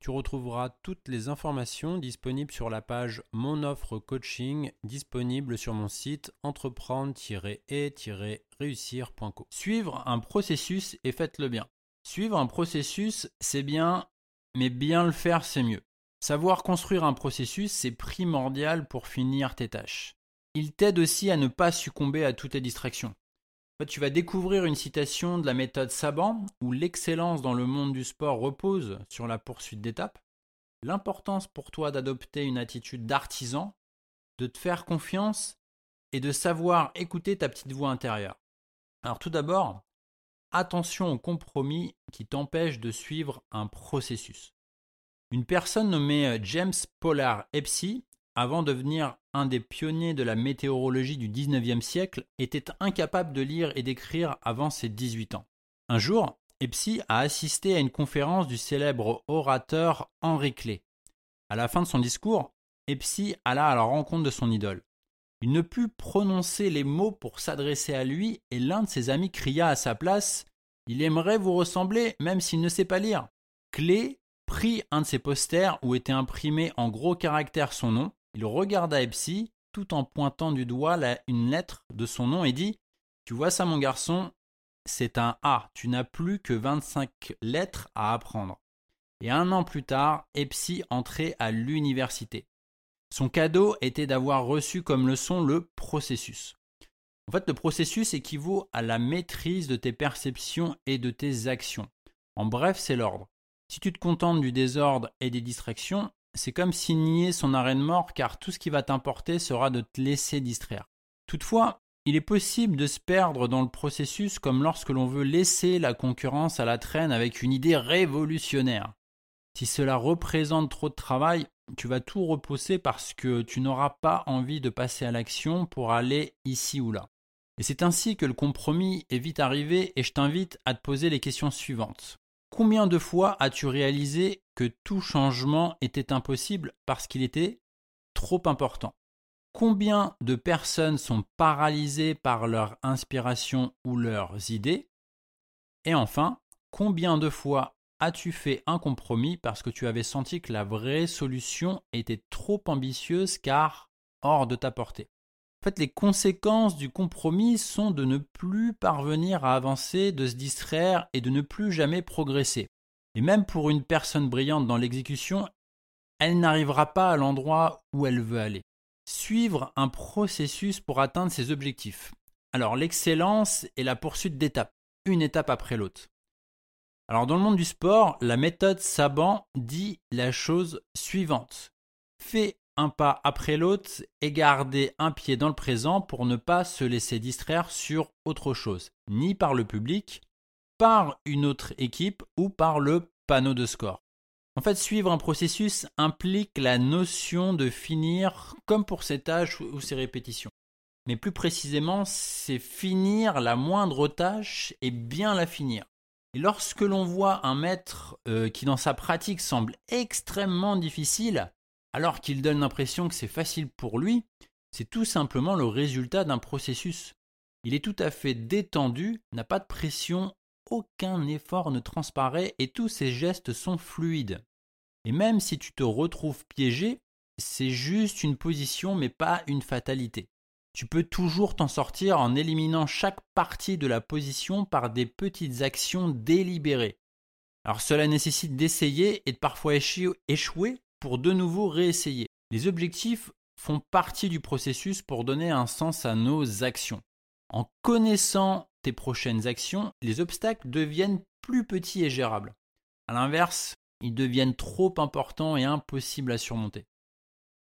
Tu retrouveras toutes les informations disponibles sur la page Mon offre coaching disponible sur mon site entreprendre-et-réussir.co. Suivre un processus et faites-le bien. Suivre un processus, c'est bien, mais bien le faire, c'est mieux. Savoir construire un processus, c'est primordial pour finir tes tâches. Il t'aide aussi à ne pas succomber à toutes les distractions tu vas découvrir une citation de la méthode Saban, où l'excellence dans le monde du sport repose sur la poursuite d'étapes. L'importance pour toi d'adopter une attitude d'artisan, de te faire confiance et de savoir écouter ta petite voix intérieure. Alors tout d'abord, attention aux compromis qui t'empêchent de suivre un processus. Une personne nommée James Pollard Epsi avant de devenir un des pionniers de la météorologie du 19e siècle, était incapable de lire et d'écrire avant ses 18 ans. Un jour, Epsi a assisté à une conférence du célèbre orateur Henri Clé. À la fin de son discours, Epsi alla à la rencontre de son idole. Il ne put prononcer les mots pour s'adresser à lui et l'un de ses amis cria à sa place Il aimerait vous ressembler même s'il ne sait pas lire. Clé prit un de ses posters où était imprimé en gros caractères son nom il regarda Epsi tout en pointant du doigt une lettre de son nom et dit Tu vois ça, mon garçon, c'est un A. Tu n'as plus que 25 lettres à apprendre. Et un an plus tard, Epsi entrait à l'université. Son cadeau était d'avoir reçu comme leçon le processus. En fait, le processus équivaut à la maîtrise de tes perceptions et de tes actions. En bref, c'est l'ordre. Si tu te contentes du désordre et des distractions, c'est comme signer son arrêt de mort car tout ce qui va t'importer sera de te laisser distraire. Toutefois, il est possible de se perdre dans le processus comme lorsque l'on veut laisser la concurrence à la traîne avec une idée révolutionnaire. Si cela représente trop de travail, tu vas tout repousser parce que tu n'auras pas envie de passer à l'action pour aller ici ou là. Et c'est ainsi que le compromis est vite arrivé et je t'invite à te poser les questions suivantes. Combien de fois as-tu réalisé tout changement était impossible parce qu'il était trop important. Combien de personnes sont paralysées par leur inspiration ou leurs idées? Et enfin, combien de fois as-tu fait un compromis parce que tu avais senti que la vraie solution était trop ambitieuse car hors de ta portée? En fait, les conséquences du compromis sont de ne plus parvenir à avancer, de se distraire et de ne plus jamais progresser. Et même pour une personne brillante dans l'exécution, elle n'arrivera pas à l'endroit où elle veut aller. Suivre un processus pour atteindre ses objectifs. Alors l'excellence est la poursuite d'étapes, une étape après l'autre. Alors dans le monde du sport, la méthode Saban dit la chose suivante. Fais un pas après l'autre et garder un pied dans le présent pour ne pas se laisser distraire sur autre chose, ni par le public, par une autre équipe ou par le panneau de score. En fait, suivre un processus implique la notion de finir comme pour ces tâches ou ces répétitions. Mais plus précisément, c'est finir la moindre tâche et bien la finir. Et lorsque l'on voit un maître euh, qui dans sa pratique semble extrêmement difficile, alors qu'il donne l'impression que c'est facile pour lui, c'est tout simplement le résultat d'un processus. Il est tout à fait détendu, n'a pas de pression, aucun effort ne transparaît et tous ses gestes sont fluides. Et même si tu te retrouves piégé, c'est juste une position mais pas une fatalité. Tu peux toujours t'en sortir en éliminant chaque partie de la position par des petites actions délibérées. Alors cela nécessite d'essayer et de parfois échouer pour de nouveau réessayer. Les objectifs font partie du processus pour donner un sens à nos actions. En connaissant tes prochaines actions, les obstacles deviennent plus petits et gérables. A l'inverse, ils deviennent trop importants et impossibles à surmonter.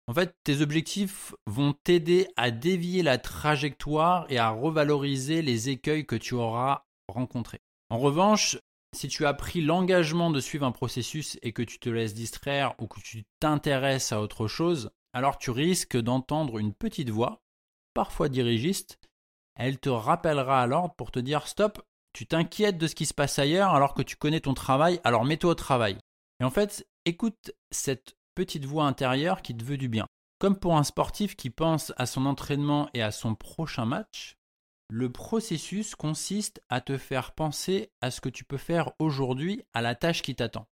En fait, tes objectifs vont t'aider à dévier la trajectoire et à revaloriser les écueils que tu auras rencontrés. En revanche, si tu as pris l'engagement de suivre un processus et que tu te laisses distraire ou que tu t'intéresses à autre chose, alors tu risques d'entendre une petite voix, parfois dirigiste, elle te rappellera à l'ordre pour te dire stop, tu t'inquiètes de ce qui se passe ailleurs alors que tu connais ton travail, alors mets-toi au travail. Et en fait, écoute cette petite voix intérieure qui te veut du bien. Comme pour un sportif qui pense à son entraînement et à son prochain match, le processus consiste à te faire penser à ce que tu peux faire aujourd'hui, à la tâche qui t'attend.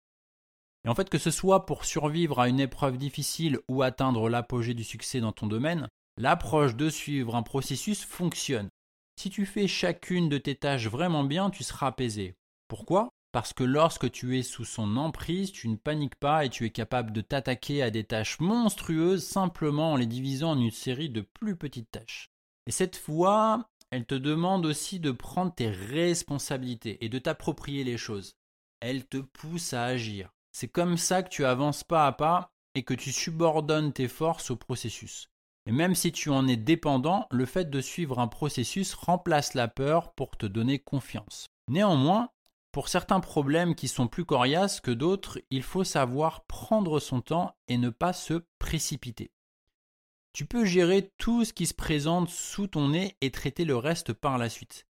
Et en fait, que ce soit pour survivre à une épreuve difficile ou atteindre l'apogée du succès dans ton domaine, l'approche de suivre un processus fonctionne. Si tu fais chacune de tes tâches vraiment bien, tu seras apaisé. Pourquoi? Parce que lorsque tu es sous son emprise, tu ne paniques pas et tu es capable de t'attaquer à des tâches monstrueuses simplement en les divisant en une série de plus petites tâches. Et cette fois, elle te demande aussi de prendre tes responsabilités et de t'approprier les choses. Elle te pousse à agir. C'est comme ça que tu avances pas à pas et que tu subordonnes tes forces au processus. Et même si tu en es dépendant, le fait de suivre un processus remplace la peur pour te donner confiance. Néanmoins, pour certains problèmes qui sont plus coriaces que d'autres, il faut savoir prendre son temps et ne pas se précipiter. Tu peux gérer tout ce qui se présente sous ton nez et traiter le reste par la suite.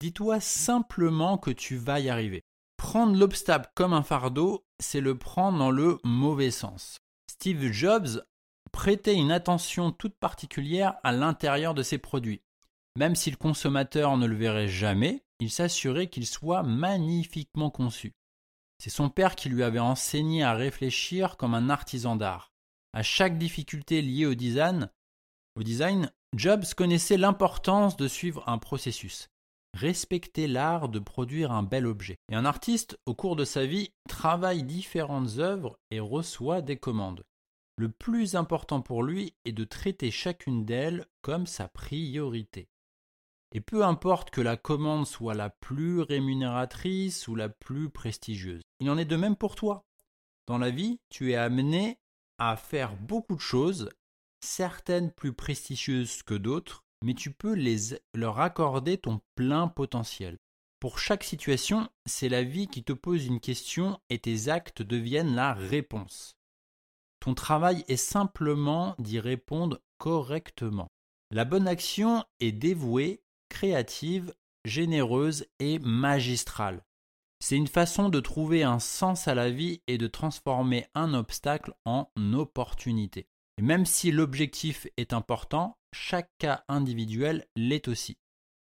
Dis-toi simplement que tu vas y arriver. Prendre l'obstacle comme un fardeau, c'est le prendre dans le mauvais sens. Steve Jobs prêtait une attention toute particulière à l'intérieur de ses produits. Même si le consommateur ne le verrait jamais, il s'assurait qu'il soit magnifiquement conçu. C'est son père qui lui avait enseigné à réfléchir comme un artisan d'art. À chaque difficulté liée au design, au design, Jobs connaissait l'importance de suivre un processus, respecter l'art de produire un bel objet. Et un artiste, au cours de sa vie, travaille différentes œuvres et reçoit des commandes. Le plus important pour lui est de traiter chacune d'elles comme sa priorité. Et peu importe que la commande soit la plus rémunératrice ou la plus prestigieuse. Il en est de même pour toi. Dans la vie, tu es amené à faire beaucoup de choses, certaines plus prestigieuses que d'autres, mais tu peux leur accorder ton plein potentiel. Pour chaque situation, c'est la vie qui te pose une question et tes actes deviennent la réponse. Ton travail est simplement d'y répondre correctement. La bonne action est dévouée, créative, généreuse et magistrale. C'est une façon de trouver un sens à la vie et de transformer un obstacle en opportunité. Et même si l'objectif est important, chaque cas individuel l'est aussi.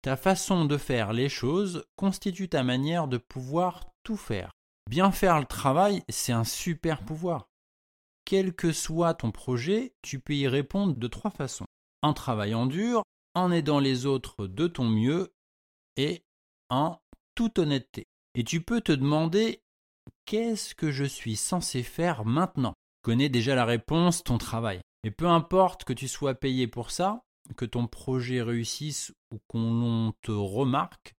Ta façon de faire les choses constitue ta manière de pouvoir tout faire. Bien faire le travail, c'est un super pouvoir. Quel que soit ton projet, tu peux y répondre de trois façons. En travaillant dur, en aidant les autres de ton mieux et en toute honnêteté. Et tu peux te demander qu'est-ce que je suis censé faire maintenant? Tu connais déjà la réponse, ton travail. Et peu importe que tu sois payé pour ça, que ton projet réussisse ou qu'on te remarque,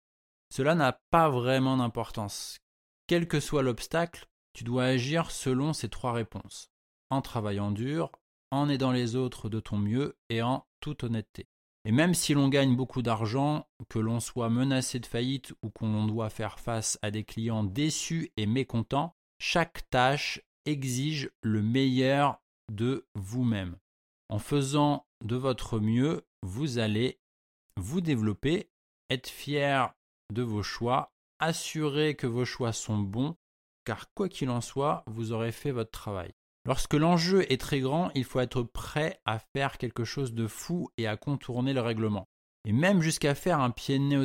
cela n'a pas vraiment d'importance. Quel que soit l'obstacle, tu dois agir selon ces trois réponses. En travaillant dur, en aidant les autres de ton mieux et en toute honnêteté. Et même si l'on gagne beaucoup d'argent, que l'on soit menacé de faillite ou qu'on doit faire face à des clients déçus et mécontents, chaque tâche exige le meilleur de vous-même. En faisant de votre mieux, vous allez vous développer, être fier de vos choix, assurer que vos choix sont bons, car quoi qu'il en soit, vous aurez fait votre travail. Lorsque l'enjeu est très grand, il faut être prêt à faire quelque chose de fou et à contourner le règlement. Et même jusqu'à faire un pied de nez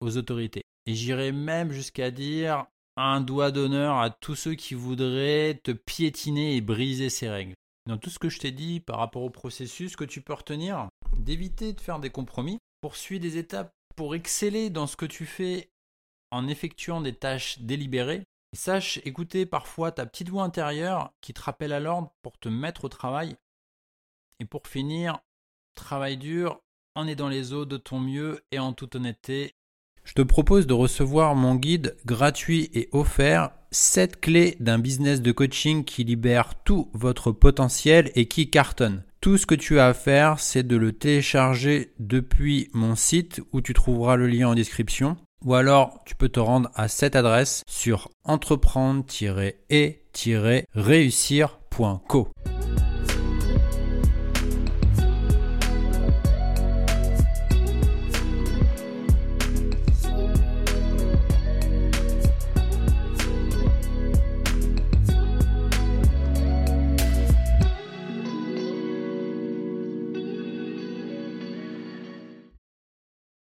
aux, autorités. Et j'irai même jusqu'à dire un doigt d'honneur à tous ceux qui voudraient te piétiner et briser ces règles. Dans tout ce que je t'ai dit par rapport au processus que tu peux retenir, d'éviter de faire des compromis, poursuis des étapes pour exceller dans ce que tu fais en effectuant des tâches délibérées sache écouter parfois ta petite voix intérieure qui te rappelle à l'ordre pour te mettre au travail. Et pour finir, travaille dur, en aidant les autres de ton mieux et en toute honnêteté. Je te propose de recevoir mon guide gratuit et offert 7 clés d'un business de coaching qui libère tout votre potentiel et qui cartonne. Tout ce que tu as à faire, c'est de le télécharger depuis mon site où tu trouveras le lien en description. Ou alors, tu peux te rendre à cette adresse sur entreprendre-et-réussir.co.